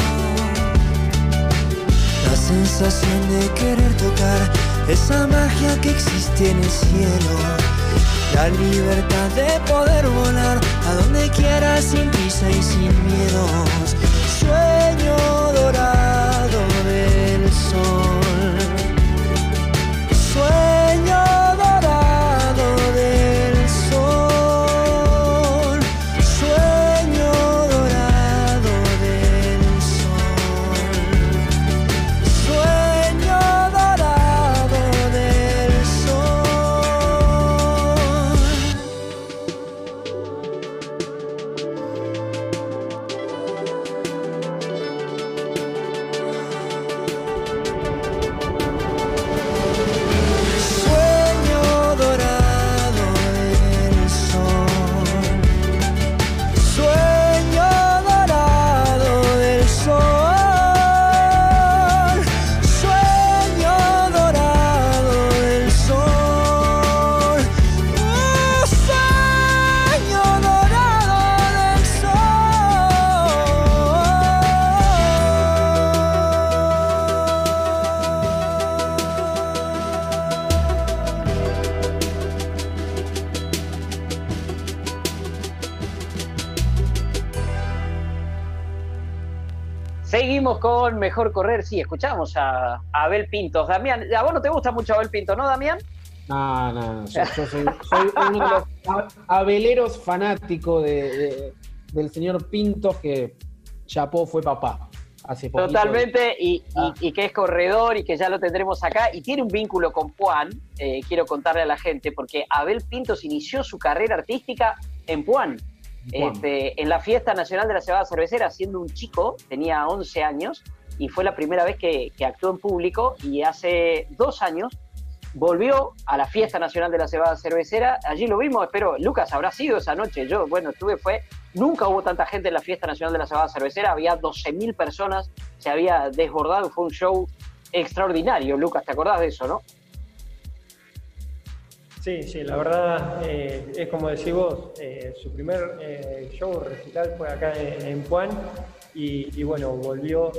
S4: La sensación de querer tocar esa magia que existe en el cielo, la libertad de poder volar a donde quiera sin prisa y sin miedos, sueño dorado del sol.
S1: Seguimos con Mejor Correr. Sí, escuchamos a, Abel Pintos. Damián, a vos no te gusta mucho Abel Pintos, ¿no, Damián?
S2: No, no, yo, yo soy, uno de los abeleros fanáticos de, del señor Pintos que Chapó fue papá. Hace
S1: Totalmente, y, ah. y, que es corredor y que ya lo tendremos acá, y tiene un vínculo con Puan, eh, quiero contarle a la gente, porque Abel Pintos inició su carrera artística en Puan, este, en la fiesta nacional de la cebada cervecera, siendo un chico, tenía 11 años, y fue la primera vez que, actuó en público, y hace dos años volvió a la fiesta nacional de la cebada cervecera, allí lo vimos, espero, Lucas habrá sido esa noche, yo, bueno, estuve, fue, nunca hubo tanta gente en la fiesta nacional de la cebada cervecera, había 12.000 personas, se había desbordado, fue un show extraordinario, Lucas, ¿te acordás de eso, no?
S3: Sí, sí, la verdad eh, es como decís vos, eh, su primer eh, show recital fue acá en, Puan y, bueno, volvió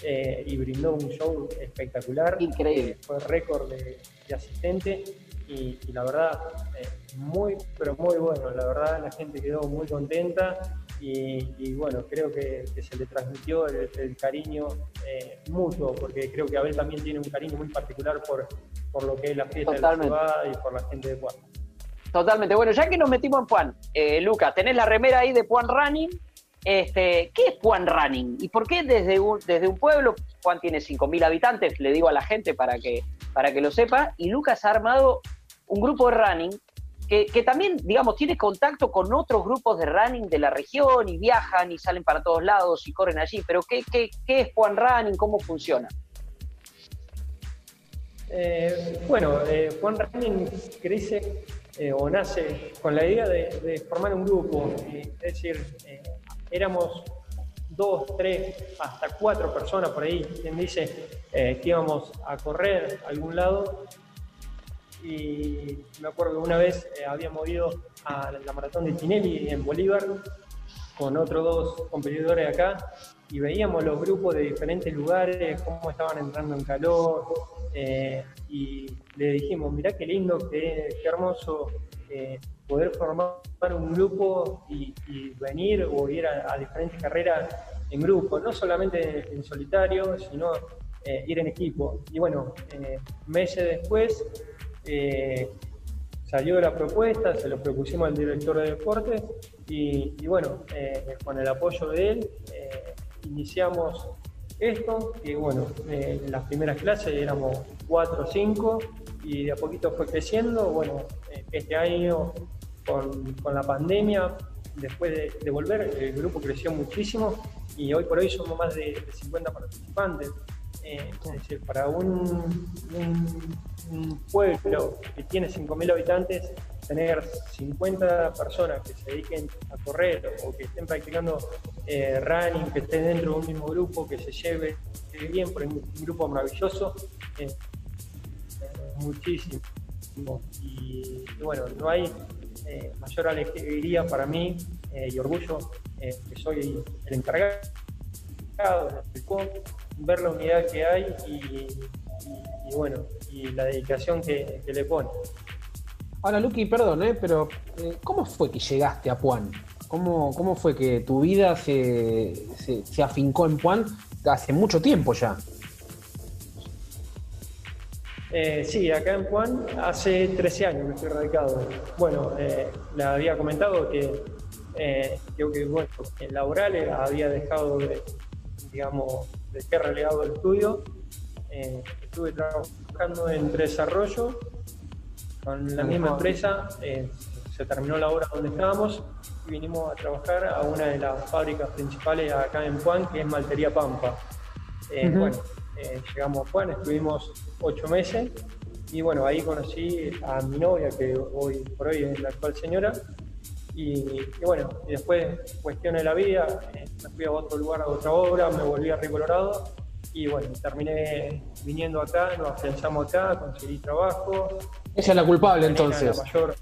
S3: y brindó un show espectacular.
S1: Increíble.
S3: fue récord de, asistente y, la verdad, muy, pero muy bueno. La verdad, la gente quedó muy contenta y, bueno, creo que, se le transmitió el, cariño mutuo, porque creo que Abel también tiene un cariño muy particular por, por lo que es la fiesta de la ciudad y por la gente de Puan.
S1: Totalmente. Bueno, ya que nos metimos en Puan, eh, Lucas, tenés la remera ahí de Puan Running. Este, ¿Qué es Puan Running? ¿Y por qué desde un, desde un pueblo, Puan tiene 5.000 habitantes, le digo a la gente para que, para que lo sepa, y Lucas ha armado un grupo de running que, también, digamos, tiene contacto con otros grupos de running de la región y viajan y salen para todos lados y corren allí. Pero ¿qué, qué, es Puan Running? ¿Cómo funciona?
S3: Eh, bueno, eh, Juan Running crece eh, o nace con la idea de, formar un grupo, es decir, éramos dos, tres, hasta cuatro personas por ahí, quien dice que íbamos a correr a algún lado. Y me acuerdo que una vez habíamos ido a la maratón de Tinelli en Bolívar con otros dos competidores acá y veíamos los grupos de diferentes lugares, cómo estaban entrando en calor, eh, y le dijimos, mirá qué lindo, qué, hermoso eh, poder formar un grupo y, venir o ir a, diferentes carreras en grupo, no solamente en solitario, sino eh, ir en equipo. Y bueno, meses después salió la propuesta, se lo propusimos al director de deportes y, bueno, con el apoyo de él iniciamos esto, que bueno, en las primeras clases éramos 4 o 5 y de a poquito fue creciendo. Bueno, este año con, con la pandemia, después de, volver, el grupo creció muchísimo y hoy por hoy somos más de, 50 participantes. Eh, para un, pueblo que tiene 5.000 habitantes, tener 50 personas que se dediquen a correr o que estén practicando eh, running, que estén dentro de un mismo grupo, que se lleve bien por un grupo maravilloso, eh, muchísimo. Y, bueno, no hay eh, mayor alegría para mí y orgullo que soy el encargado de ver la unidad que hay y, bueno, y la dedicación que le pone.
S2: Ahora, Luqui, perdón, ¿eh? pero eh, ¿cómo fue que llegaste a Puan? ¿Cómo, cómo fue que tu vida se, se, afincó en Puan hace mucho tiempo ya?
S3: Eh, sí, acá en Puan hace 13 años que estoy radicado. Bueno, eh, le había comentado que creo que bueno, en laboral había dejado de, digamos, de ser relegado al estudio. estuve trabajando en desarrollo con la misma empresa, eh, se terminó la obra donde estábamos y vinimos a trabajar a una de las fábricas principales acá en Juan, que es Maltería Pampa. Eh, bueno, eh, llegamos a Juan, estuvimos ocho meses y bueno, ahí conocí a mi novia, que hoy por hoy es la actual señora. Y, bueno, y después, cuestiones de la vida, me fui a otro lugar, a otra obra, me volví a Río Colorado y bueno, terminé viniendo acá, nos afianzamos acá, conseguí trabajo.
S2: Ella es la culpable entonces.
S3: La mayor,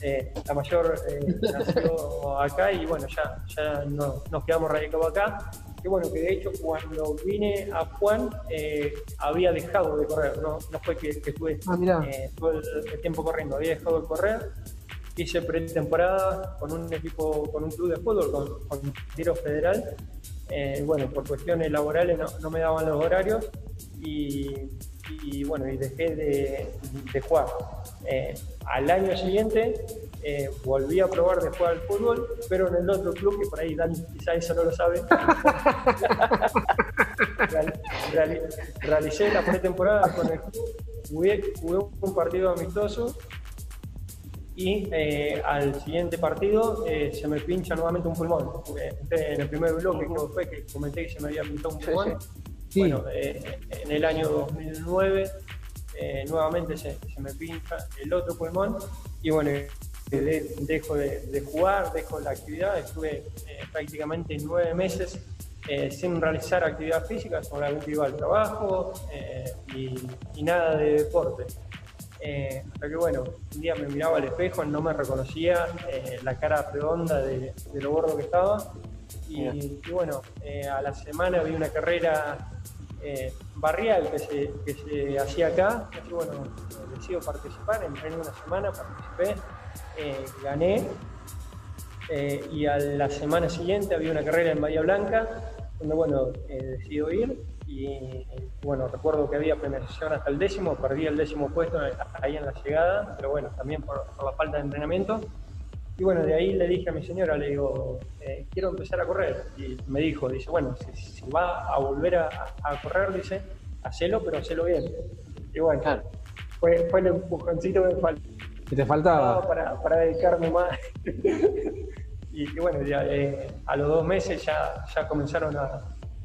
S3: eh, la mayor eh, nació acá y bueno, ya, ya nos quedamos radicados acá. Y bueno, que de hecho cuando vine a Juan eh, había dejado de correr, no, no fue que, estuve ah, todo el, tiempo corriendo, había dejado de correr. Hice pretemporada con un equipo, con un club de fútbol, con, con Tiro Federal, Eh, bueno, por cuestiones laborales no, me daban los horarios y, bueno, y dejé de, jugar. Eh, al año siguiente eh, volví a probar de jugar al fútbol, pero en el otro club, que por ahí quizá eso no lo sabe, realicé la pretemporada con el club, jugué, un partido amistoso y eh, al siguiente partido eh, se me pincha nuevamente un pulmón. en el primer bloque que fue que comenté que se me había pinchado un pulmón. Bueno, en el año 2009 nuevamente se, se, me pincha el otro pulmón y bueno, dejo de, jugar, dejo la actividad, estuve eh, prácticamente nueve meses eh, sin realizar actividad física, solamente iba al trabajo eh, y, nada de deporte. Hasta que bueno, un día me miraba al espejo, no me reconocía la cara redonda de, lo gordo que estaba. Y, bueno, a la semana vi una carrera barrial que se, que se hacía acá. Así bueno, decido participar, entré en una semana, participé eh, gané. Eh, y a la semana siguiente había una carrera en Bahía Blanca, donde bueno, eh, decido ir. Y bueno, recuerdo que había penalización hasta el décimo, perdí el décimo puesto ahí en la llegada, pero bueno, también por, la falta de entrenamiento. Y bueno, de ahí le dije a mi señora, le digo, quiero empezar a correr. Y me dijo, dice, bueno, si, va a volver a, correr, dice, hacelo, pero hacelo bien. Y bueno, fue, fue el empujoncito que me faltó
S2: ¿Qué te faltaba?
S3: para, para dedicarme más. y, bueno, ya, eh, a los dos meses ya, ya comenzaron a,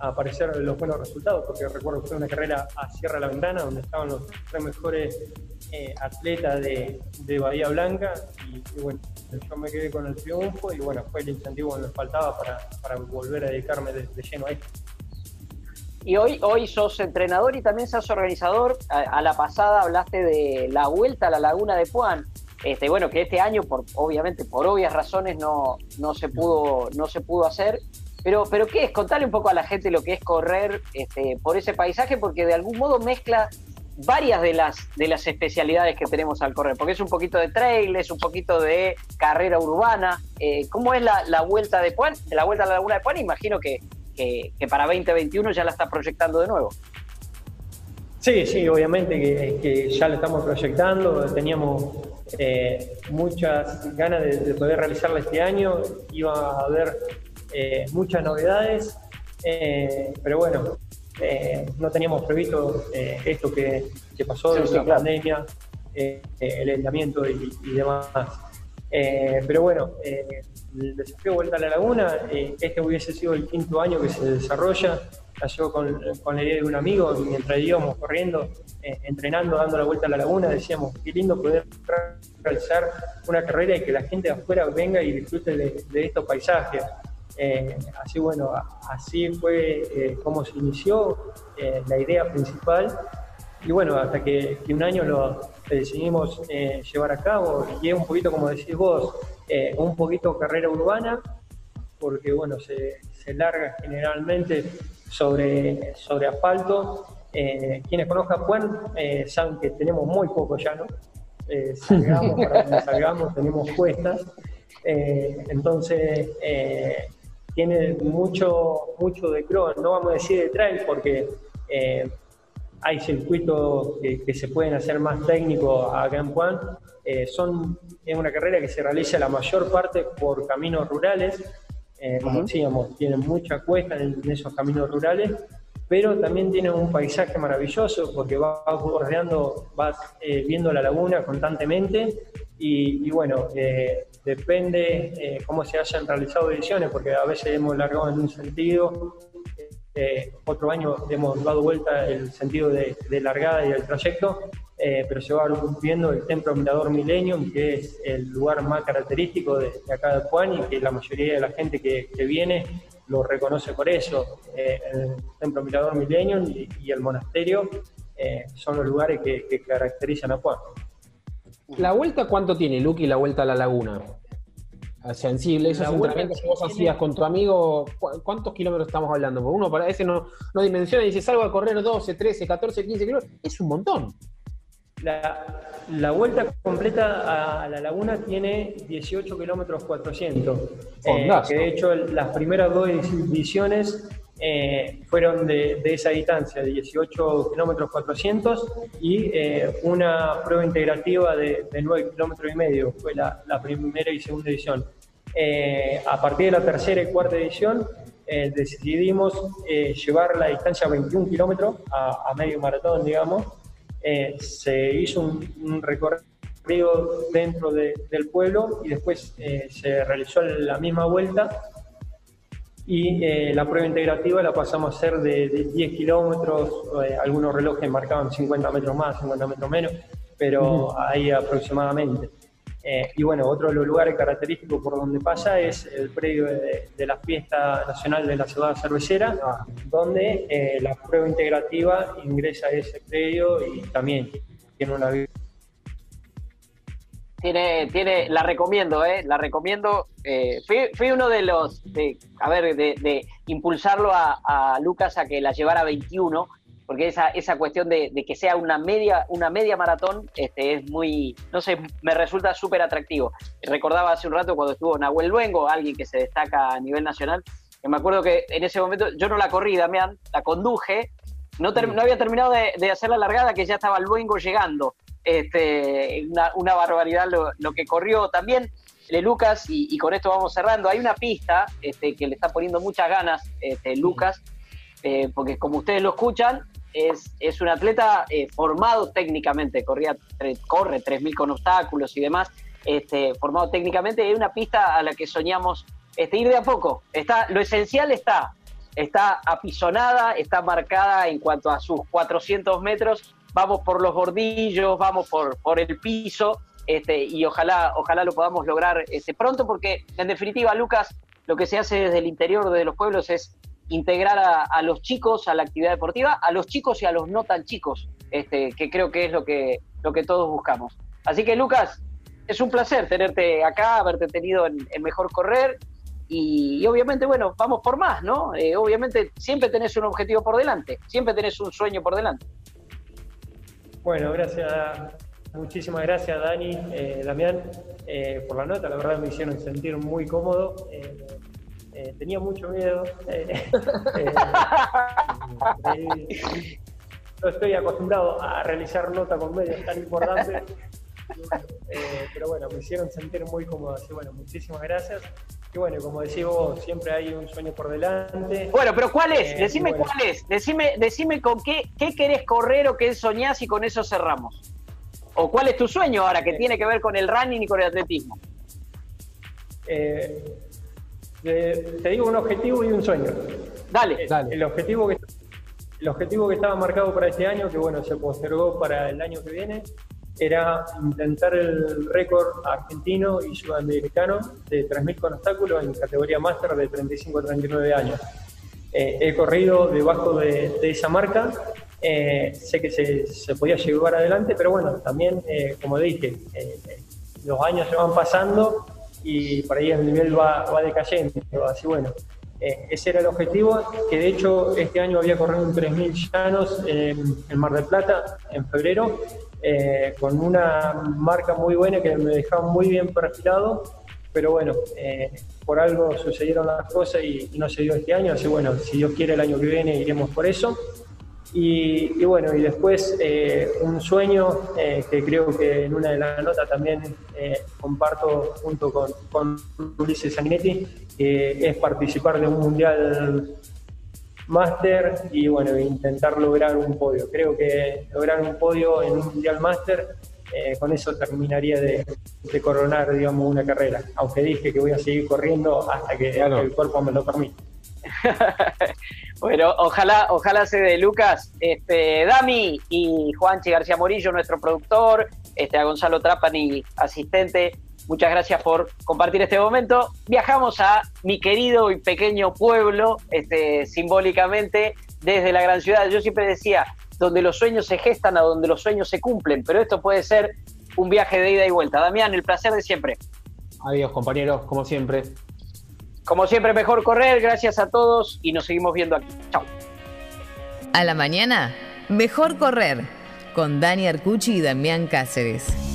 S3: aparecer los buenos resultados, porque recuerdo que fue una carrera a Sierra La Ventana, donde estaban los tres mejores eh, atletas de, de, Bahía Blanca, y, bueno, yo me quedé con el triunfo y bueno, fue el incentivo que me faltaba para, para volver a dedicarme de, lleno a esto.
S1: Y hoy, hoy sos entrenador y también sos organizador. A, la pasada hablaste de la vuelta a la Laguna de Puan. Este, bueno, que este año, por, obviamente, por obvias razones, no, no, se, pudo, no se pudo hacer. Pero, pero ¿qué es? Contarle un poco a la gente lo que es correr este, por ese paisaje, porque de algún modo mezcla varias de las, de las especialidades que tenemos al correr, porque es un poquito de trail, es un poquito de carrera urbana. Eh, ¿Cómo es la, la, vuelta de Puan? La vuelta a la Laguna de Puan, imagino que, que, que para 2021 ya la está proyectando de nuevo.
S3: Sí, sí, obviamente que, ya lo estamos proyectando. Teníamos eh, muchas ganas de, poder realizarla este año. Iba a haber eh, muchas novedades, eh, pero bueno, no teníamos previsto esto que, pasó, la pandemia, el aislamiento y, demás. pero bueno, el desafío Vuelta a la Laguna, este hubiese sido el quinto año que se desarrolla nació con, con, la idea de un amigo, mientras íbamos corriendo, eh, entrenando, dando la vuelta a la laguna, decíamos, qué lindo poder realizar una carrera y que la gente de afuera venga y disfrute de, estos paisajes. Eh, así bueno, así fue eh, como se inició la idea principal y bueno, hasta que, un año lo decidimos llevar a cabo y es un poquito como decís vos, un poquito carrera urbana, porque bueno, se, se larga generalmente sobre, sobre asfalto. Eh, quienes conozcan Juan eh, saben que tenemos muy poco llano. Eh, salgamos, para salgamos, tenemos cuestas. Eh, entonces, tiene mucho, mucho de cross, no vamos a decir de trail porque hay circuitos que, se pueden hacer más técnicos acá en Juan. son, es una carrera que se realiza la mayor parte por caminos rurales, eh, como decíamos, tienen mucha cuesta en, esos caminos rurales, pero también tienen un paisaje maravilloso porque vas bordeando, vas eh, viendo la laguna constantemente. Y, bueno, eh, depende cómo se hayan realizado ediciones, porque a veces hemos largado en un sentido, otro año hemos dado vuelta el sentido de, de largada y el trayecto, eh, pero se va viendo el Templo Mirador Millennium, que es el lugar más característico de, acá de Juan y que la mayoría de la gente que, viene lo reconoce por eso. Eh, el Templo Mirador Millennium y, el monasterio eh, son los lugares que, caracterizan a Juan.
S2: ¿La vuelta cuánto tiene, Lucky, la vuelta a la laguna? sensible, esos entrenamientos que vos hacías con tu amigo, ¿cuántos kilómetros estamos hablando? Porque uno para ese no, no dimensiona y dice, salgo a correr 12, 13, 14, 15 kilómetros, es un montón.
S3: La, vuelta completa a la laguna tiene 18 kilómetros 400. Eh, que de hecho las primeras dos ediciones eh, fueron de, esa distancia, de 18 kilómetros 400 y eh, una prueba integrativa de, 9 kilómetros y medio, fue la, primera y segunda edición. a partir de la tercera y cuarta edición decidimos llevar la distancia a 21 kilómetros, a medio maratón, digamos, eh, se hizo un, recorrido dentro del pueblo y después eh, se realizó la misma vuelta y eh, la prueba integrativa la pasamos a hacer de, 10 kilómetros, algunos relojes marcaban 50 metros más, 50 metros menos, pero ahí aproximadamente. Eh, y bueno, otro de los lugares característicos por donde pasa es el predio de, la fiesta nacional de la ciudad cervecera, ah. donde eh, la prueba integrativa ingresa a ese predio y también tiene una
S1: tiene, tiene, la recomiendo, ¿eh? La recomiendo. Eh, fui, uno de los, de, a ver, de, impulsarlo a, a, Lucas a que la llevara a 21 porque esa, esa cuestión de, que sea una media, una media maratón este, es muy, no sé, me resulta súper atractivo. Recordaba hace un rato cuando estuvo Nahuel Luengo, alguien que se destaca a nivel nacional, que me acuerdo que en ese momento yo no la corrí, Damián, la conduje, no, no había terminado de, hacer la largada que ya estaba Luengo llegando. Este, una, barbaridad lo, que corrió también. Le Lucas, y, con esto vamos cerrando, hay una pista este, que le está poniendo muchas ganas este, Lucas, eh, porque como ustedes lo escuchan, es, es un atleta eh, formado técnicamente, corría, corre 3.000 con obstáculos y demás, formado técnicamente, hay una pista a la que soñamos este, ir de a poco. Está, lo esencial está, está apisonada, está marcada en cuanto a sus 400 metros, vamos por los bordillos, vamos por, por el piso, este, y ojalá, ojalá lo podamos lograr este, pronto, porque en definitiva, Lucas, lo que se hace desde el interior de los pueblos es integrar a, los chicos a la actividad deportiva, a los chicos y a los no tan chicos, este, que creo que es lo que, lo que todos buscamos. Así que Lucas, es un placer tenerte acá, haberte tenido en, Mejor Correr y, obviamente, bueno, vamos por más, ¿no? Eh, obviamente siempre tenés un objetivo por delante, siempre tenés un sueño por delante.
S3: Bueno, gracias, muchísimas gracias Dani, eh, Damián, eh, por la nota, la verdad me hicieron sentir muy cómodo. Eh, tenía mucho miedo. Eh, eh, no estoy acostumbrado a realizar nota con medios tan importantes. pero bueno, me hicieron sentir muy cómodo. Así bueno, muchísimas gracias. Y bueno, como decís vos, siempre hay un sueño por delante.
S1: Bueno, pero ¿cuál es? decime cuál es. Decime, decime con qué, qué querés correr o qué soñás y con eso cerramos. ¿O cuál es tu sueño ahora que tiene que ver con el running y con el atletismo?
S3: Eh, te digo un objetivo y un sueño.
S1: Dale,
S3: dale. El objetivo que el objetivo que estaba marcado para este año, que bueno, se postergó para el año que viene, era intentar el récord argentino y sudamericano de 3.000 con obstáculos en categoría máster de 35 a 39 años. Eh, he corrido debajo de, esa marca, eh, sé que se, podía llevar adelante, pero bueno, también, eh, como dije, los años se van pasando y por ahí el nivel va, va decayendo. Así bueno, eh, ese era el objetivo, que de hecho este año había corrido un 3.000 llanos en, Mar del Plata en febrero, eh, con una marca muy buena que me dejaba muy bien perfilado, pero bueno, eh, por algo sucedieron las cosas y, y, no se dio este año, así bueno, si Dios quiere el año que viene iremos por eso. Y, bueno, y después eh, un sueño eh, que creo que en una de las notas también eh, comparto junto con, con Ulises Sanguinetti, es participar de un mundial máster y bueno, intentar lograr un podio. Creo que lograr un podio en un mundial máster, con eso terminaría de, coronar, digamos, una carrera. Aunque dije que voy a seguir corriendo hasta que el cuerpo me lo permita.
S1: bueno, ojalá, ojalá se de Lucas, este, Dami y Juanchi García Morillo, nuestro productor, este, a Gonzalo Trapani, asistente. Muchas gracias por compartir este momento. Viajamos a mi querido y pequeño pueblo, este, simbólicamente, desde la gran ciudad. Yo siempre decía, donde los sueños se gestan, a donde los sueños se cumplen, pero esto puede ser un viaje de ida y vuelta. Damián, el placer de siempre.
S2: Adiós, compañeros, como siempre.
S1: Como siempre, mejor correr. Gracias a todos y nos seguimos viendo aquí. Chao.
S4: A la mañana, mejor correr
S5: con Dani Arcucci y Damián Cáceres.